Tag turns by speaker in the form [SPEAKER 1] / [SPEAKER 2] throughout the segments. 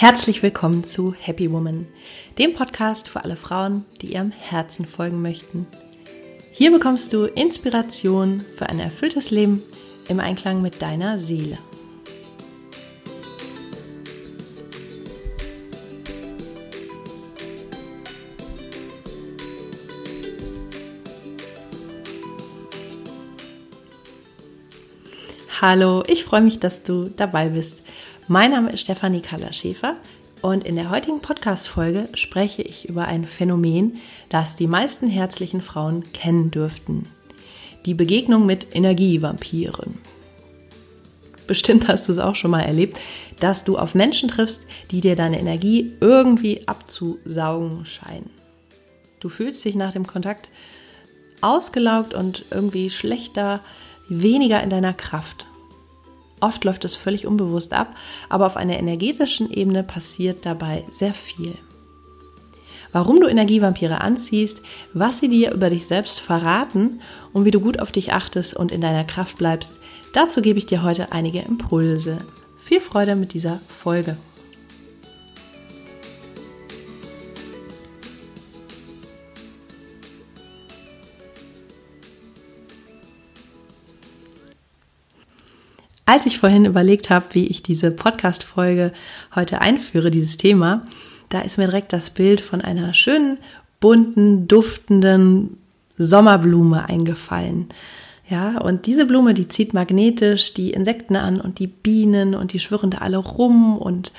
[SPEAKER 1] Herzlich willkommen zu Happy Woman, dem Podcast für alle Frauen, die ihrem Herzen folgen möchten. Hier bekommst du Inspiration für ein erfülltes Leben im Einklang mit deiner Seele. Hallo, ich freue mich, dass du dabei bist. Mein Name ist Stefanie Kaller-Schäfer und in der heutigen Podcast-Folge spreche ich über ein Phänomen, das die meisten herzlichen Frauen kennen dürften. Die Begegnung mit Energievampiren. Bestimmt hast du es auch schon mal erlebt, dass du auf Menschen triffst, die dir deine Energie irgendwie abzusaugen scheinen. Du fühlst dich nach dem Kontakt ausgelaugt und irgendwie schlechter, weniger in deiner Kraft. Oft läuft es völlig unbewusst ab, aber auf einer energetischen Ebene passiert dabei sehr viel. Warum du Energievampire anziehst, was sie dir über dich selbst verraten und wie du gut auf dich achtest und in deiner Kraft bleibst, dazu gebe ich dir heute einige Impulse. Viel Freude mit dieser Folge. Als ich vorhin überlegt habe, wie ich diese Podcast-Folge heute einführe, dieses Thema, da ist mir direkt das Bild von einer schönen, bunten, duftenden Sommerblume eingefallen. Ja, und diese Blume, die zieht magnetisch die Insekten an und die Bienen und die schwirren da alle rum und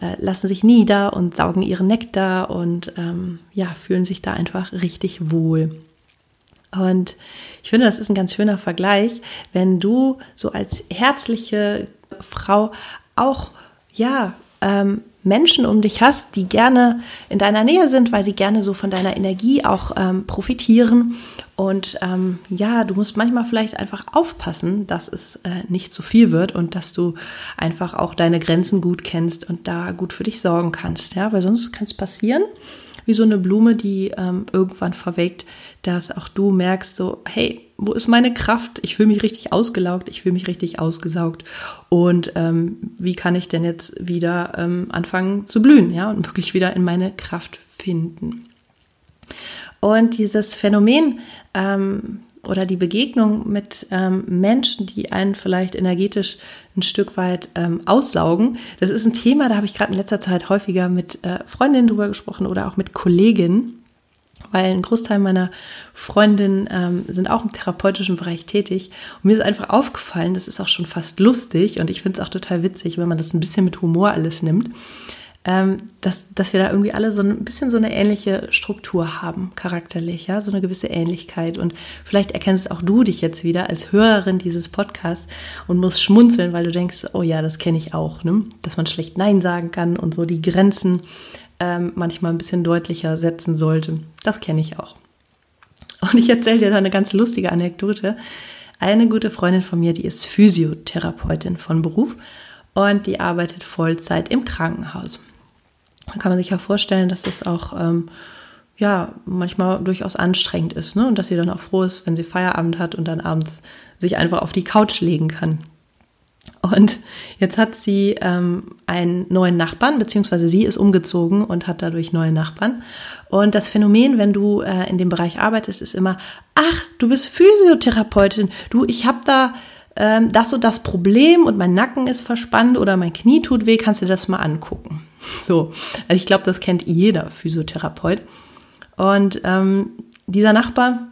[SPEAKER 1] äh, lassen sich nieder und saugen ihren Nektar und ähm, ja, fühlen sich da einfach richtig wohl. Und ich finde, das ist ein ganz schöner Vergleich, wenn du so als herzliche Frau auch, ja, ähm, Menschen um dich hast, die gerne in deiner Nähe sind, weil sie gerne so von deiner Energie auch ähm, profitieren. Und ähm, ja, du musst manchmal vielleicht einfach aufpassen, dass es äh, nicht zu viel wird und dass du einfach auch deine Grenzen gut kennst und da gut für dich sorgen kannst. Ja, weil sonst kann es passieren, wie so eine Blume, die ähm, irgendwann verwelkt, dass auch du merkst, so, hey, wo ist meine Kraft? Ich fühle mich richtig ausgelaugt, ich fühle mich richtig ausgesaugt. Und ähm, wie kann ich denn jetzt wieder ähm, anfangen zu blühen, ja, und wirklich wieder in meine Kraft finden? Und dieses Phänomen ähm, oder die Begegnung mit ähm, Menschen, die einen vielleicht energetisch ein Stück weit ähm, aussaugen, das ist ein Thema, da habe ich gerade in letzter Zeit häufiger mit äh, Freundinnen drüber gesprochen oder auch mit Kolleginnen weil ein Großteil meiner Freundinnen ähm, sind auch im therapeutischen Bereich tätig. Und mir ist einfach aufgefallen, das ist auch schon fast lustig und ich finde es auch total witzig, wenn man das ein bisschen mit Humor alles nimmt, dass, dass wir da irgendwie alle so ein bisschen so eine ähnliche Struktur haben, charakterlich, ja, so eine gewisse Ähnlichkeit. Und vielleicht erkennst auch du dich jetzt wieder als Hörerin dieses Podcasts und musst schmunzeln, weil du denkst, oh ja, das kenne ich auch, ne? dass man schlecht Nein sagen kann und so die Grenzen ähm, manchmal ein bisschen deutlicher setzen sollte. Das kenne ich auch. Und ich erzähle dir da eine ganz lustige Anekdote. Eine gute Freundin von mir, die ist Physiotherapeutin von Beruf und die arbeitet Vollzeit im Krankenhaus. Da kann man sich ja vorstellen, dass das auch ähm, ja manchmal durchaus anstrengend ist, ne? Und dass sie dann auch froh ist, wenn sie Feierabend hat und dann abends sich einfach auf die Couch legen kann. Und jetzt hat sie ähm, einen neuen Nachbarn, beziehungsweise sie ist umgezogen und hat dadurch neue Nachbarn. Und das Phänomen, wenn du äh, in dem Bereich arbeitest, ist immer, ach, du bist Physiotherapeutin, du, ich habe da ähm, das und das Problem und mein Nacken ist verspannt oder mein Knie tut weh, kannst du das mal angucken. So, also ich glaube, das kennt jeder Physiotherapeut. Und ähm, dieser Nachbar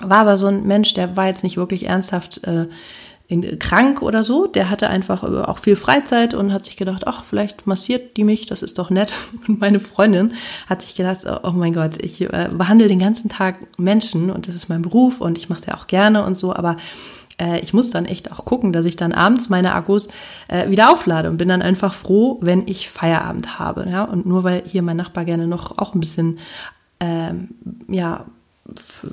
[SPEAKER 1] war aber so ein Mensch, der war jetzt nicht wirklich ernsthaft äh, in, krank oder so. Der hatte einfach auch viel Freizeit und hat sich gedacht, ach, vielleicht massiert die mich, das ist doch nett. Und meine Freundin hat sich gedacht, oh mein Gott, ich äh, behandle den ganzen Tag Menschen und das ist mein Beruf und ich mache es ja auch gerne und so, aber äh, ich muss dann echt auch gucken, dass ich dann abends meine Akkus äh, wieder auflade und bin dann einfach froh, wenn ich Feierabend habe. Ja? Und nur weil hier mein Nachbar gerne noch auch ein bisschen ähm, ja,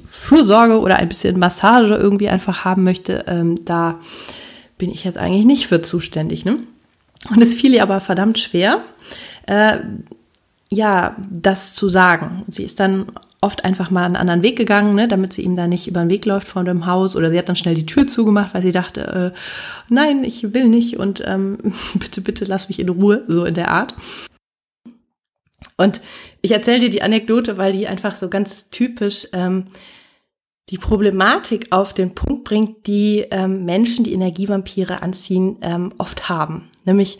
[SPEAKER 1] Fürsorge oder ein bisschen Massage irgendwie einfach haben möchte, ähm, da bin ich jetzt eigentlich nicht für zuständig. Ne? Und es fiel ihr aber verdammt schwer, äh, ja, das zu sagen. Sie ist dann oft einfach mal einen anderen Weg gegangen, ne, damit sie ihm da nicht über den Weg läuft von dem Haus. Oder sie hat dann schnell die Tür zugemacht, weil sie dachte, äh, nein, ich will nicht und ähm, bitte, bitte lass mich in Ruhe, so in der Art. Und ich erzähle dir die Anekdote, weil die einfach so ganz typisch ähm, die Problematik auf den Punkt bringt, die ähm, Menschen, die Energievampire anziehen, ähm, oft haben. Nämlich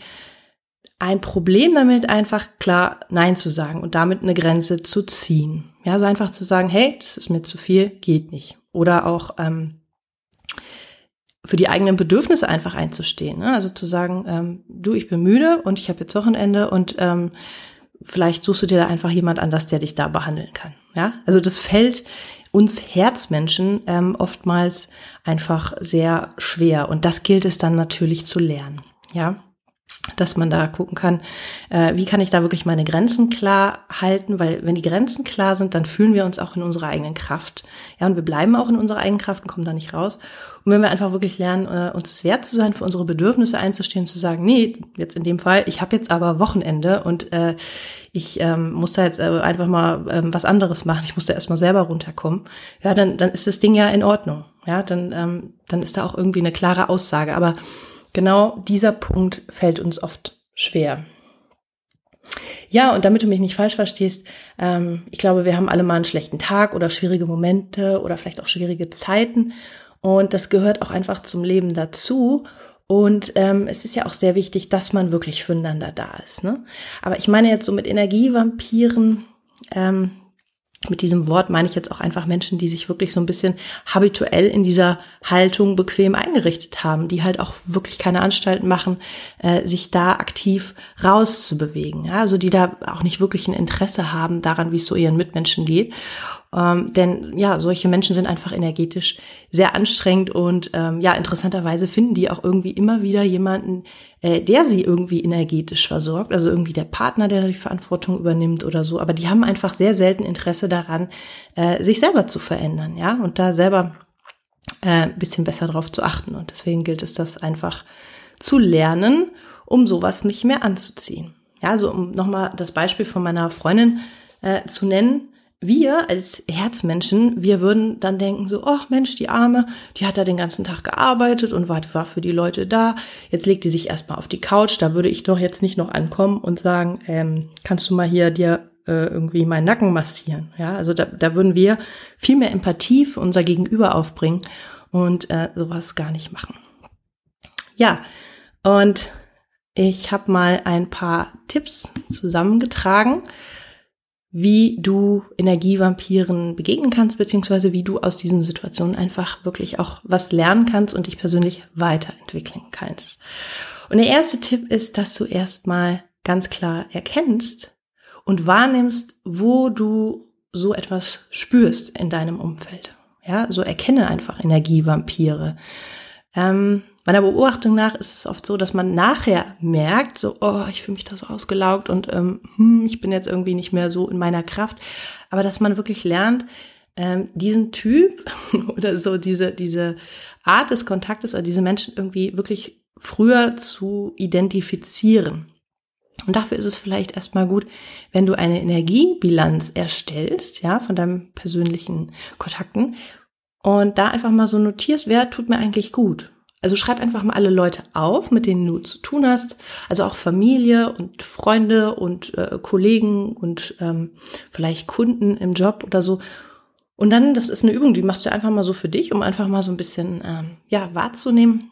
[SPEAKER 1] ein Problem damit, einfach klar Nein zu sagen und damit eine Grenze zu ziehen. Ja, so einfach zu sagen, hey, das ist mir zu viel, geht nicht. Oder auch ähm, für die eigenen Bedürfnisse einfach einzustehen. Ne? Also zu sagen, ähm, du, ich bin müde und ich habe jetzt Wochenende und ähm, vielleicht suchst du dir da einfach jemand anders, der dich da behandeln kann. Ja, also das fällt uns Herzmenschen ähm, oftmals einfach sehr schwer und das gilt es dann natürlich zu lernen. Ja, dass man da gucken kann, äh, wie kann ich da wirklich meine Grenzen klar halten, weil wenn die Grenzen klar sind, dann fühlen wir uns auch in unserer eigenen Kraft. Ja, und wir bleiben auch in unserer eigenen Kraft und kommen da nicht raus. Und wenn wir einfach wirklich lernen, äh, uns es wert zu sein, für unsere Bedürfnisse einzustehen, zu sagen, nee, jetzt in dem Fall, ich habe jetzt aber Wochenende und äh, ich ähm, muss da jetzt äh, einfach mal ähm, was anderes machen, ich muss da erstmal selber runterkommen, ja, dann, dann ist das Ding ja in Ordnung. Ja, dann, ähm, dann ist da auch irgendwie eine klare Aussage. Aber genau dieser Punkt fällt uns oft schwer. Ja, und damit du mich nicht falsch verstehst, ähm, ich glaube, wir haben alle mal einen schlechten Tag oder schwierige Momente oder vielleicht auch schwierige Zeiten. Und das gehört auch einfach zum Leben dazu. Und ähm, es ist ja auch sehr wichtig, dass man wirklich füreinander da ist. Ne? Aber ich meine jetzt so mit Energievampiren, ähm, mit diesem Wort meine ich jetzt auch einfach Menschen, die sich wirklich so ein bisschen habituell in dieser Haltung bequem eingerichtet haben, die halt auch wirklich keine Anstalten machen, äh, sich da aktiv rauszubewegen. Ja? Also die da auch nicht wirklich ein Interesse haben daran, wie es so ihren Mitmenschen geht. Ähm, denn ja, solche Menschen sind einfach energetisch sehr anstrengend und ähm, ja, interessanterweise finden die auch irgendwie immer wieder jemanden, äh, der sie irgendwie energetisch versorgt, also irgendwie der Partner, der die Verantwortung übernimmt oder so. Aber die haben einfach sehr selten Interesse daran, äh, sich selber zu verändern, ja, und da selber äh, bisschen besser drauf zu achten. Und deswegen gilt es, das einfach zu lernen, um sowas nicht mehr anzuziehen. Ja, so um nochmal das Beispiel von meiner Freundin äh, zu nennen wir als Herzmenschen, wir würden dann denken so, ach Mensch, die Arme, die hat da den ganzen Tag gearbeitet und war, war für die Leute da. Jetzt legt die sich erstmal auf die Couch. Da würde ich doch jetzt nicht noch ankommen und sagen, ähm, kannst du mal hier dir äh, irgendwie meinen Nacken massieren? Ja, also da, da würden wir viel mehr Empathie für unser Gegenüber aufbringen und äh, sowas gar nicht machen. Ja, und ich habe mal ein paar Tipps zusammengetragen wie du Energievampiren begegnen kannst, beziehungsweise wie du aus diesen Situationen einfach wirklich auch was lernen kannst und dich persönlich weiterentwickeln kannst. Und der erste Tipp ist, dass du erstmal ganz klar erkennst und wahrnimmst, wo du so etwas spürst in deinem Umfeld. Ja, so erkenne einfach Energievampire. Ähm, Meiner Beobachtung nach ist es oft so, dass man nachher merkt, so, oh, ich fühle mich da so ausgelaugt und ähm, hm, ich bin jetzt irgendwie nicht mehr so in meiner Kraft. Aber dass man wirklich lernt, ähm, diesen Typ oder so diese, diese Art des Kontaktes oder diese Menschen irgendwie wirklich früher zu identifizieren. Und dafür ist es vielleicht erstmal gut, wenn du eine Energiebilanz erstellst, ja, von deinen persönlichen Kontakten und da einfach mal so notierst, wer tut mir eigentlich gut? Also schreib einfach mal alle Leute auf, mit denen du zu tun hast. Also auch Familie und Freunde und äh, Kollegen und ähm, vielleicht Kunden im Job oder so. Und dann, das ist eine Übung, die machst du einfach mal so für dich, um einfach mal so ein bisschen ähm, ja wahrzunehmen,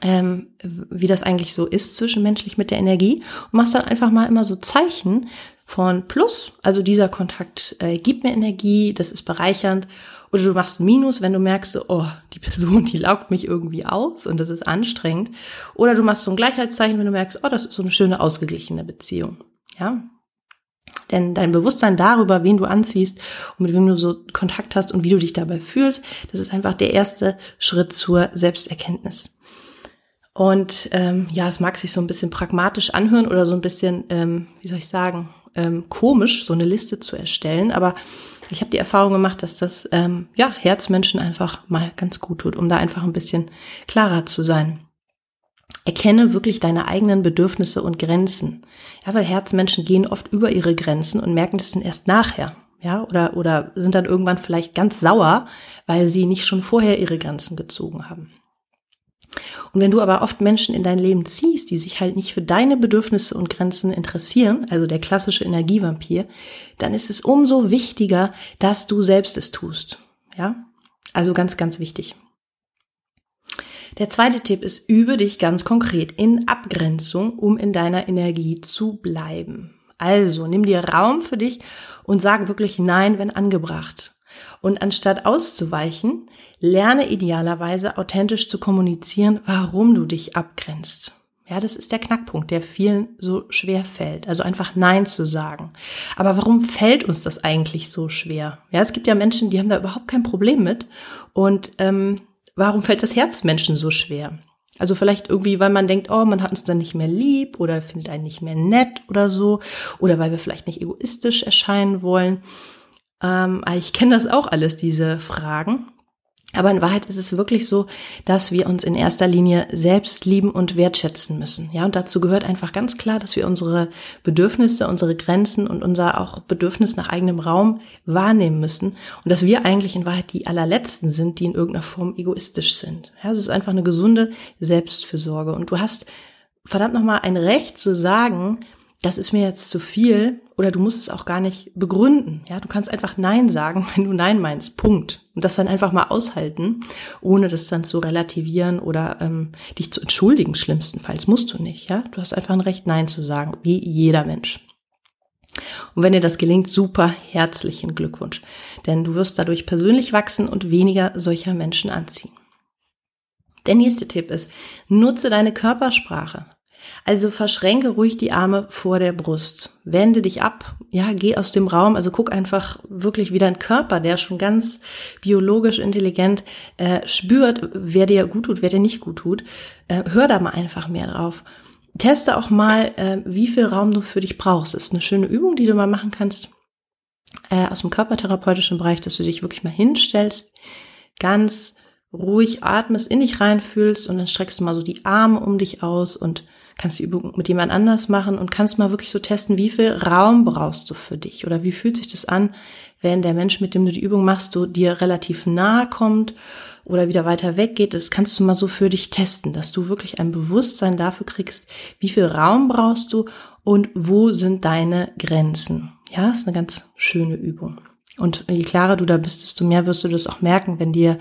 [SPEAKER 1] ähm, wie das eigentlich so ist zwischenmenschlich mit der Energie. Und machst dann einfach mal immer so Zeichen von Plus, also dieser Kontakt äh, gibt mir Energie, das ist bereichernd oder du machst Minus, wenn du merkst, oh, die Person, die laugt mich irgendwie aus und das ist anstrengend. Oder du machst so ein Gleichheitszeichen, wenn du merkst, oh, das ist so eine schöne ausgeglichene Beziehung. Ja. Denn dein Bewusstsein darüber, wen du anziehst und mit wem du so Kontakt hast und wie du dich dabei fühlst, das ist einfach der erste Schritt zur Selbsterkenntnis. Und ähm, ja, es mag sich so ein bisschen pragmatisch anhören oder so ein bisschen, ähm, wie soll ich sagen, ähm, komisch, so eine Liste zu erstellen, aber ich habe die Erfahrung gemacht, dass das ähm, ja Herzmenschen einfach mal ganz gut tut, um da einfach ein bisschen klarer zu sein. Erkenne wirklich deine eigenen Bedürfnisse und Grenzen. Ja, weil Herzmenschen gehen oft über ihre Grenzen und merken das dann erst nachher. Ja, oder, oder sind dann irgendwann vielleicht ganz sauer, weil sie nicht schon vorher ihre Grenzen gezogen haben. Und wenn du aber oft Menschen in dein Leben ziehst, die sich halt nicht für deine Bedürfnisse und Grenzen interessieren, also der klassische Energievampir, dann ist es umso wichtiger, dass du selbst es tust. Ja? Also ganz, ganz wichtig. Der zweite Tipp ist, übe dich ganz konkret in Abgrenzung, um in deiner Energie zu bleiben. Also nimm dir Raum für dich und sag wirklich Nein, wenn angebracht. Und anstatt auszuweichen, lerne idealerweise authentisch zu kommunizieren, warum du dich abgrenzt. Ja, das ist der Knackpunkt, der vielen so schwer fällt. Also einfach Nein zu sagen. Aber warum fällt uns das eigentlich so schwer? Ja, es gibt ja Menschen, die haben da überhaupt kein Problem mit. Und ähm, warum fällt das Herz Menschen so schwer? Also vielleicht irgendwie, weil man denkt, oh, man hat uns dann nicht mehr lieb oder findet einen nicht mehr nett oder so. Oder weil wir vielleicht nicht egoistisch erscheinen wollen. Ähm, ich kenne das auch alles, diese Fragen. Aber in Wahrheit ist es wirklich so, dass wir uns in erster Linie selbst lieben und wertschätzen müssen. Ja, und dazu gehört einfach ganz klar, dass wir unsere Bedürfnisse, unsere Grenzen und unser auch Bedürfnis nach eigenem Raum wahrnehmen müssen. Und dass wir eigentlich in Wahrheit die allerletzten sind, die in irgendeiner Form egoistisch sind. Ja, es ist einfach eine gesunde Selbstfürsorge. Und du hast verdammt nochmal ein Recht zu sagen, das ist mir jetzt zu viel oder du musst es auch gar nicht begründen. Ja, du kannst einfach Nein sagen, wenn du Nein meinst. Punkt. Und das dann einfach mal aushalten, ohne das dann zu relativieren oder ähm, dich zu entschuldigen. Schlimmstenfalls musst du nicht. Ja, du hast einfach ein Recht, Nein zu sagen, wie jeder Mensch. Und wenn dir das gelingt, super herzlichen Glückwunsch, denn du wirst dadurch persönlich wachsen und weniger solcher Menschen anziehen. Der nächste Tipp ist, nutze deine Körpersprache. Also verschränke ruhig die Arme vor der Brust. Wende dich ab. Ja, geh aus dem Raum. Also guck einfach wirklich wie dein Körper, der schon ganz biologisch intelligent äh, spürt, wer dir gut tut, wer dir nicht gut tut. Äh, hör da mal einfach mehr drauf. Teste auch mal, äh, wie viel Raum du für dich brauchst. Das ist eine schöne Übung, die du mal machen kannst äh, aus dem körpertherapeutischen Bereich, dass du dich wirklich mal hinstellst, ganz ruhig atmest, in dich reinfühlst und dann streckst du mal so die Arme um dich aus und kannst die Übung mit jemand anders machen und kannst mal wirklich so testen, wie viel Raum brauchst du für dich oder wie fühlt sich das an, wenn der Mensch, mit dem du die Übung machst, du dir relativ nahe kommt oder wieder weiter weg geht. Das kannst du mal so für dich testen, dass du wirklich ein Bewusstsein dafür kriegst, wie viel Raum brauchst du und wo sind deine Grenzen. Ja, ist eine ganz schöne Übung. Und je klarer du da bist, desto mehr wirst du das auch merken, wenn dir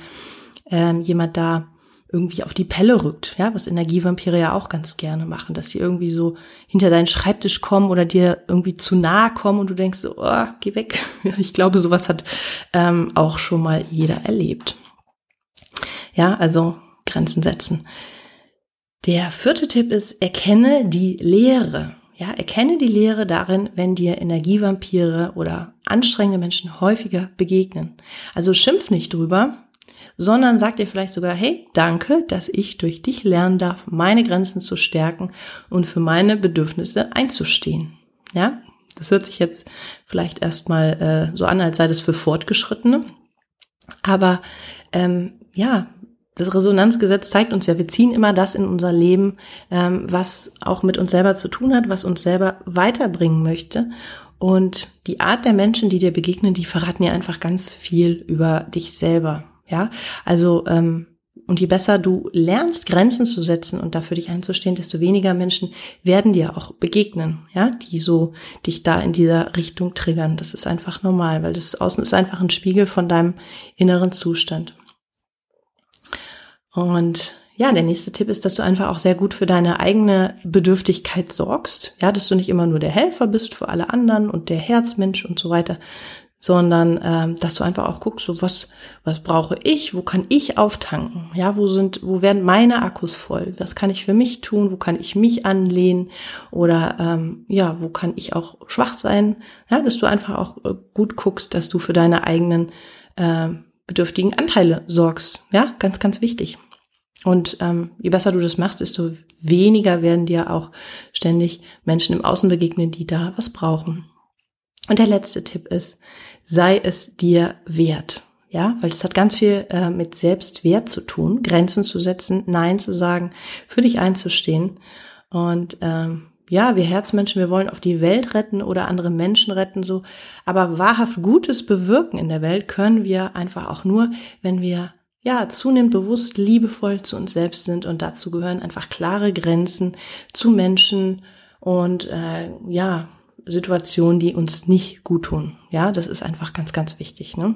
[SPEAKER 1] ähm, jemand da irgendwie auf die Pelle rückt, ja, was Energievampire ja auch ganz gerne machen, dass sie irgendwie so hinter deinen Schreibtisch kommen oder dir irgendwie zu nahe kommen und du denkst so, oh, geh weg. Ich glaube, sowas hat ähm, auch schon mal jeder erlebt. Ja, also Grenzen setzen. Der vierte Tipp ist, erkenne die Lehre. Ja, erkenne die Lehre darin, wenn dir Energievampire oder anstrengende Menschen häufiger begegnen. Also schimpf nicht drüber, sondern sag dir vielleicht sogar, hey, danke, dass ich durch dich lernen darf, meine Grenzen zu stärken und für meine Bedürfnisse einzustehen. Ja, das hört sich jetzt vielleicht erstmal äh, so an, als sei das für Fortgeschrittene. Aber ähm, ja, das Resonanzgesetz zeigt uns ja, wir ziehen immer das in unser Leben, ähm, was auch mit uns selber zu tun hat, was uns selber weiterbringen möchte. Und die Art der Menschen, die dir begegnen, die verraten ja einfach ganz viel über dich selber. Ja, also ähm, und je besser du lernst, Grenzen zu setzen und dafür dich einzustehen, desto weniger Menschen werden dir auch begegnen, ja, die so dich da in dieser Richtung triggern. Das ist einfach normal, weil das Außen ist einfach ein Spiegel von deinem inneren Zustand. Und ja, der nächste Tipp ist, dass du einfach auch sehr gut für deine eigene Bedürftigkeit sorgst. Ja, dass du nicht immer nur der Helfer bist für alle anderen und der Herzmensch und so weiter, sondern ähm, dass du einfach auch guckst, so was was brauche ich, wo kann ich auftanken, ja, wo sind, wo werden meine Akkus voll, was kann ich für mich tun, wo kann ich mich anlehnen? Oder ähm, ja, wo kann ich auch schwach sein, ja, dass du einfach auch äh, gut guckst, dass du für deine eigenen äh, bedürftigen Anteile sorgst, ja, ganz ganz wichtig. Und ähm, je besser du das machst, desto weniger werden dir auch ständig Menschen im Außen begegnen, die da was brauchen. Und der letzte Tipp ist, sei es dir wert. Ja, weil es hat ganz viel äh, mit Selbstwert zu tun, Grenzen zu setzen, Nein zu sagen, für dich einzustehen. Und ähm, ja, wir Herzmenschen, wir wollen auf die Welt retten oder andere Menschen retten, so. Aber wahrhaft Gutes bewirken in der Welt können wir einfach auch nur, wenn wir ja, zunehmend bewusst liebevoll zu uns selbst sind und dazu gehören einfach klare Grenzen zu Menschen und äh, ja, Situationen, die uns nicht gut tun. Ja, das ist einfach ganz, ganz wichtig. Ne?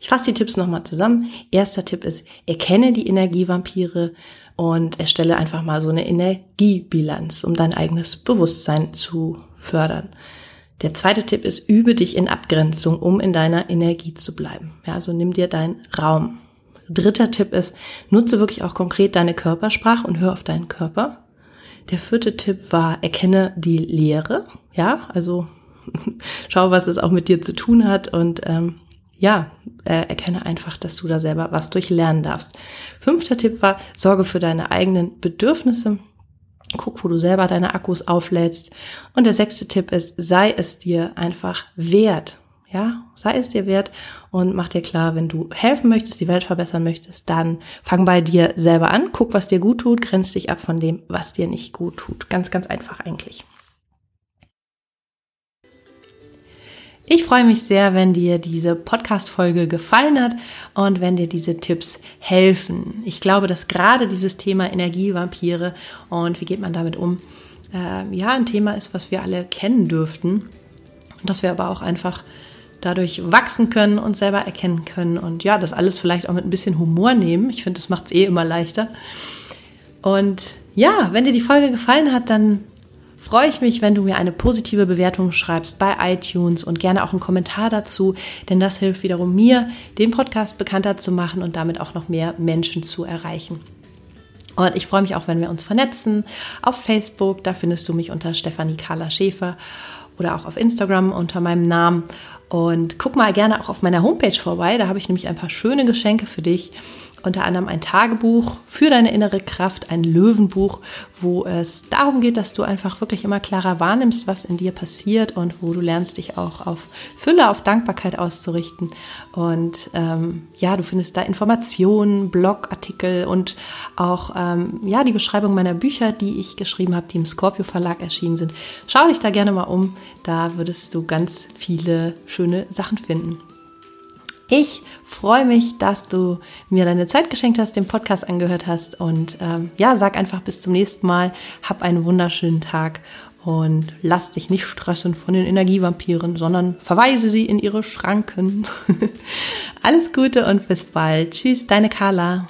[SPEAKER 1] Ich fasse die Tipps nochmal zusammen. Erster Tipp ist, erkenne die Energievampire und erstelle einfach mal so eine Energiebilanz, um dein eigenes Bewusstsein zu fördern. Der zweite Tipp ist, übe dich in Abgrenzung, um in deiner Energie zu bleiben. Ja, also nimm dir deinen Raum. Dritter Tipp ist, nutze wirklich auch konkret deine Körpersprache und hör auf deinen Körper. Der vierte Tipp war, erkenne die Lehre. Ja, also schau, was es auch mit dir zu tun hat und ähm, ja, äh, erkenne einfach, dass du da selber was durchlernen darfst. Fünfter Tipp war, sorge für deine eigenen Bedürfnisse. Guck, wo du selber deine Akkus auflädst. Und der sechste Tipp ist, sei es dir einfach wert. Ja, sei es dir wert und mach dir klar, wenn du helfen möchtest, die Welt verbessern möchtest, dann fang bei dir selber an, guck, was dir gut tut, grenz dich ab von dem, was dir nicht gut tut. Ganz, ganz einfach eigentlich. Ich freue mich sehr, wenn dir diese Podcast-Folge gefallen hat und wenn dir diese Tipps helfen. Ich glaube, dass gerade dieses Thema Energievampire und wie geht man damit um, äh, ja, ein Thema ist, was wir alle kennen dürften und dass wir aber auch einfach dadurch wachsen können und selber erkennen können und ja, das alles vielleicht auch mit ein bisschen Humor nehmen. Ich finde, das macht es eh immer leichter. Und ja, wenn dir die Folge gefallen hat, dann freue ich mich, wenn du mir eine positive Bewertung schreibst bei iTunes und gerne auch einen Kommentar dazu, denn das hilft wiederum mir, den Podcast bekannter zu machen und damit auch noch mehr Menschen zu erreichen. Und ich freue mich auch, wenn wir uns vernetzen auf Facebook. Da findest du mich unter Stefanie Carla Schäfer oder auch auf Instagram unter meinem Namen. Und guck mal gerne auch auf meiner Homepage vorbei. Da habe ich nämlich ein paar schöne Geschenke für dich unter anderem ein Tagebuch für deine innere Kraft, ein Löwenbuch, wo es darum geht, dass du einfach wirklich immer klarer wahrnimmst, was in dir passiert und wo du lernst, dich auch auf Fülle, auf Dankbarkeit auszurichten. Und ähm, ja, du findest da Informationen, Blogartikel und auch ähm, ja die Beschreibung meiner Bücher, die ich geschrieben habe, die im Scorpio Verlag erschienen sind. Schau dich da gerne mal um, da würdest du ganz viele schöne Sachen finden. Ich freue mich, dass du mir deine Zeit geschenkt hast, den Podcast angehört hast und ähm, ja, sag einfach bis zum nächsten Mal. Hab einen wunderschönen Tag und lass dich nicht stressen von den Energievampiren, sondern verweise sie in ihre Schranken. Alles Gute und bis bald. Tschüss, deine Carla.